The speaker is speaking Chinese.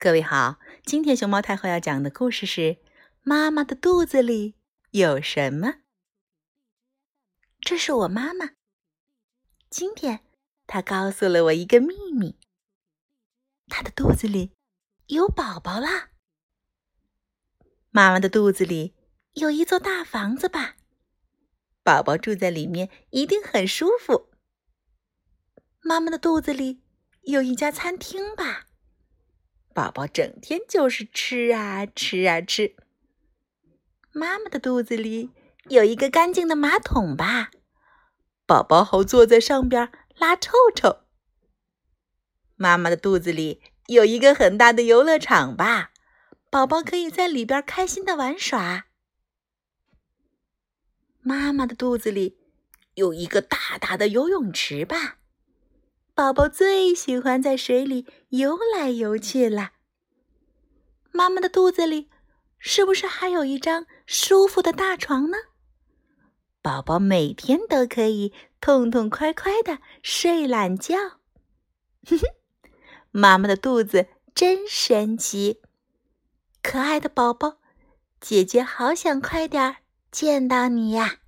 各位好，今天熊猫太后要讲的故事是《妈妈的肚子里有什么》。这是我妈妈，今天她告诉了我一个秘密：她的肚子里有宝宝啦。妈妈的肚子里有一座大房子吧？宝宝住在里面一定很舒服。妈妈的肚子里有一家餐厅吧？宝宝整天就是吃啊吃啊吃。妈妈的肚子里有一个干净的马桶吧，宝宝好坐在上边拉臭臭。妈妈的肚子里有一个很大的游乐场吧，宝宝可以在里边开心的玩耍。妈妈的肚子里有一个大大的游泳池吧。宝宝最喜欢在水里游来游去了。妈妈的肚子里是不是还有一张舒服的大床呢？宝宝每天都可以痛痛快快的睡懒觉。哼哼，妈妈的肚子真神奇，可爱的宝宝，姐姐好想快点见到你呀！